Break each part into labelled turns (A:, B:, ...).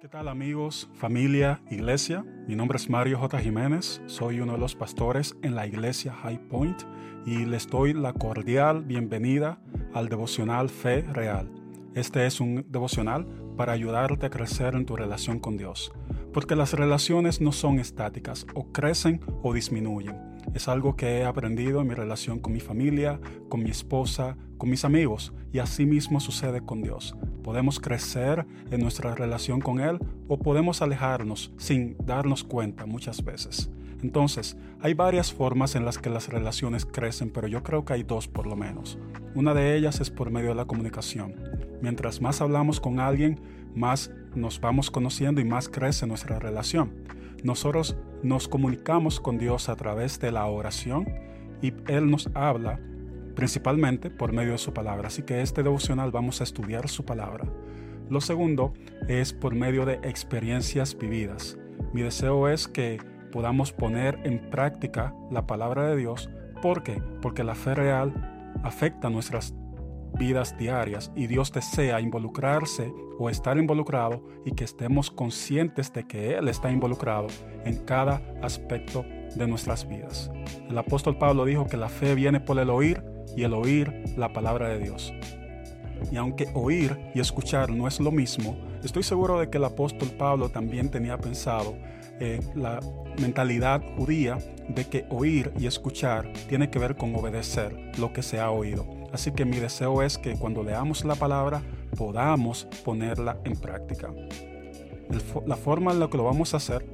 A: ¿Qué tal amigos, familia, iglesia? Mi nombre es Mario J. Jiménez, soy uno de los pastores en la iglesia High Point y les doy la cordial bienvenida al devocional Fe Real. Este es un devocional para ayudarte a crecer en tu relación con Dios, porque las relaciones no son estáticas, o crecen o disminuyen es algo que he aprendido en mi relación con mi familia, con mi esposa, con mis amigos y así mismo sucede con Dios. Podemos crecer en nuestra relación con Él o podemos alejarnos sin darnos cuenta muchas veces. Entonces, hay varias formas en las que las relaciones crecen, pero yo creo que hay dos por lo menos. Una de ellas es por medio de la comunicación. Mientras más hablamos con alguien, más nos vamos conociendo y más crece nuestra relación. Nosotros nos comunicamos con Dios a través de la oración y Él nos habla principalmente por medio de su palabra. Así que este devocional vamos a estudiar su palabra. Lo segundo es por medio de experiencias vividas. Mi deseo es que podamos poner en práctica la palabra de Dios. ¿Por qué? Porque la fe real afecta nuestras vidas diarias y Dios desea involucrarse o estar involucrado y que estemos conscientes de que Él está involucrado en cada aspecto de nuestras vidas. El apóstol Pablo dijo que la fe viene por el oír y el oír la palabra de Dios. Y aunque oír y escuchar no es lo mismo, estoy seguro de que el apóstol Pablo también tenía pensado eh, la mentalidad judía de que oír y escuchar tiene que ver con obedecer lo que se ha oído. Así que mi deseo es que cuando leamos la palabra podamos ponerla en práctica. La forma en la que lo vamos a hacer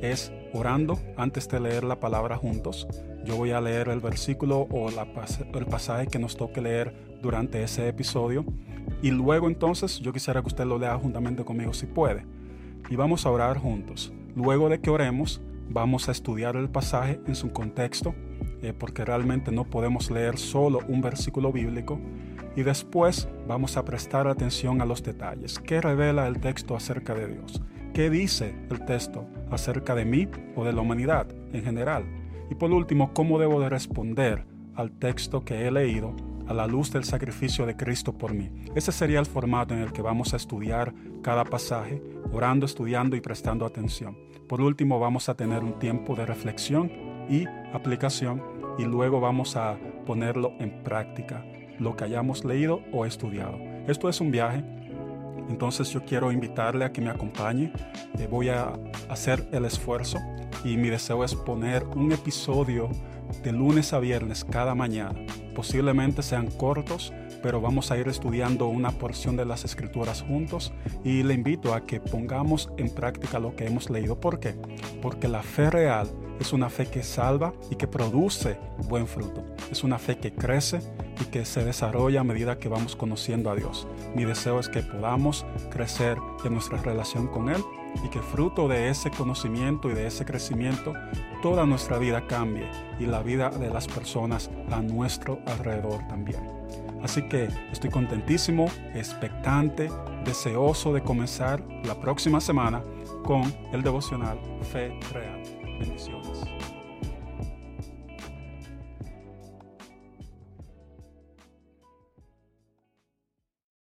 A: es orando antes de leer la palabra juntos. Yo voy a leer el versículo o el pasaje que nos toque leer durante ese episodio. Y luego entonces yo quisiera que usted lo lea juntamente conmigo si puede. Y vamos a orar juntos. Luego de que oremos, vamos a estudiar el pasaje en su contexto eh, porque realmente no podemos leer solo un versículo bíblico y después vamos a prestar atención a los detalles. ¿Qué revela el texto acerca de Dios? ¿Qué dice el texto acerca de mí o de la humanidad en general? Y por último, ¿cómo debo de responder al texto que he leído a la luz del sacrificio de Cristo por mí? Ese sería el formato en el que vamos a estudiar cada pasaje, orando, estudiando y prestando atención. Por último, vamos a tener un tiempo de reflexión y aplicación y luego vamos a ponerlo en práctica, lo que hayamos leído o estudiado. Esto es un viaje, entonces yo quiero invitarle a que me acompañe. Eh, voy a hacer el esfuerzo y mi deseo es poner un episodio de lunes a viernes cada mañana. Posiblemente sean cortos, pero vamos a ir estudiando una porción de las escrituras juntos y le invito a que pongamos en práctica lo que hemos leído. ¿Por qué? Porque la fe real es una fe que salva y que produce buen fruto. Es una fe que crece que se desarrolla a medida que vamos conociendo a Dios. Mi deseo es que podamos crecer en nuestra relación con Él y que fruto de ese conocimiento y de ese crecimiento toda nuestra vida cambie y la vida de las personas a nuestro alrededor también. Así que estoy contentísimo, expectante, deseoso de comenzar la próxima semana con el devocional Fe Real. Bendiciones.